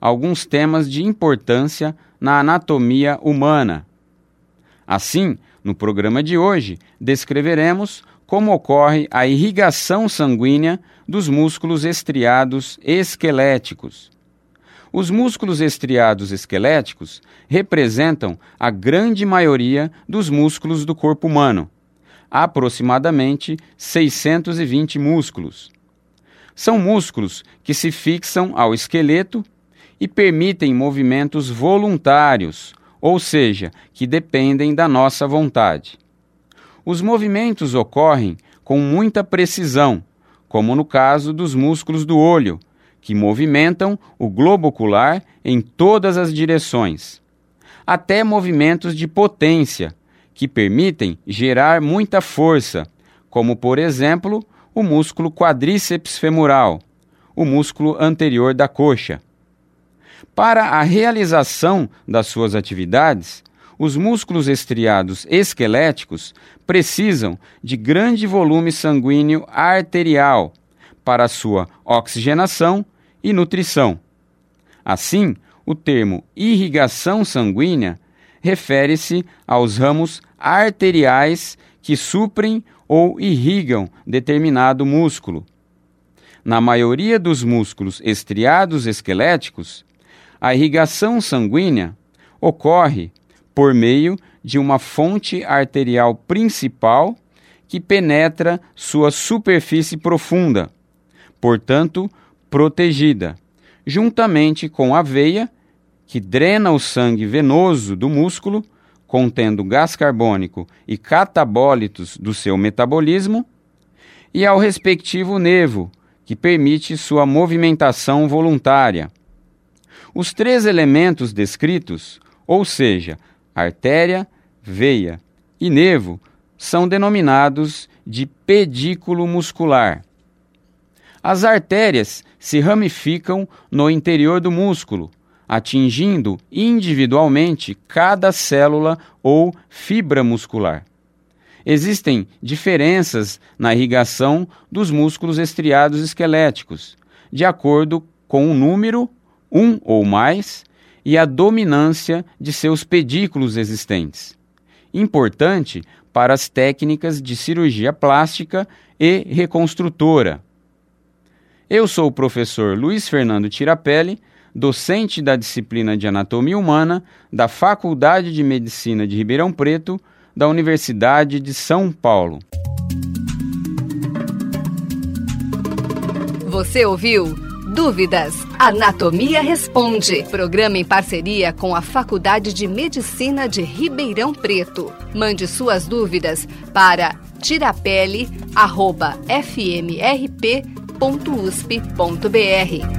alguns temas de importância na anatomia humana. Assim, no programa de hoje, descreveremos como ocorre a irrigação sanguínea dos músculos estriados esqueléticos. Os músculos estriados esqueléticos representam a grande maioria dos músculos do corpo humano, aproximadamente 620 músculos. São músculos que se fixam ao esqueleto e permitem movimentos voluntários, ou seja, que dependem da nossa vontade. Os movimentos ocorrem com muita precisão, como no caso dos músculos do olho, que movimentam o globo ocular em todas as direções. Até movimentos de potência, que permitem gerar muita força, como por exemplo o músculo quadríceps femoral, o músculo anterior da coxa. Para a realização das suas atividades, os músculos estriados esqueléticos precisam de grande volume sanguíneo arterial para sua oxigenação e nutrição. Assim, o termo irrigação sanguínea refere-se aos ramos arteriais que suprem ou irrigam determinado músculo. Na maioria dos músculos estriados esqueléticos, a irrigação sanguínea ocorre por meio de uma fonte arterial principal que penetra sua superfície profunda, portanto, protegida, juntamente com a veia, que drena o sangue venoso do músculo, contendo gás carbônico e catabólitos do seu metabolismo, e ao respectivo nervo, que permite sua movimentação voluntária, os três elementos descritos, ou seja, artéria, veia e nervo, são denominados de pedículo muscular. As artérias se ramificam no interior do músculo, atingindo individualmente cada célula ou fibra muscular. Existem diferenças na irrigação dos músculos estriados esqueléticos, de acordo com o número um ou mais, e a dominância de seus pedículos existentes. Importante para as técnicas de cirurgia plástica e reconstrutora. Eu sou o professor Luiz Fernando Tirapelli, docente da disciplina de Anatomia Humana da Faculdade de Medicina de Ribeirão Preto, da Universidade de São Paulo. Você ouviu? Dúvidas? Anatomia Responde. Programa em parceria com a Faculdade de Medicina de Ribeirão Preto. Mande suas dúvidas para tirapele.fmrp.usp.br.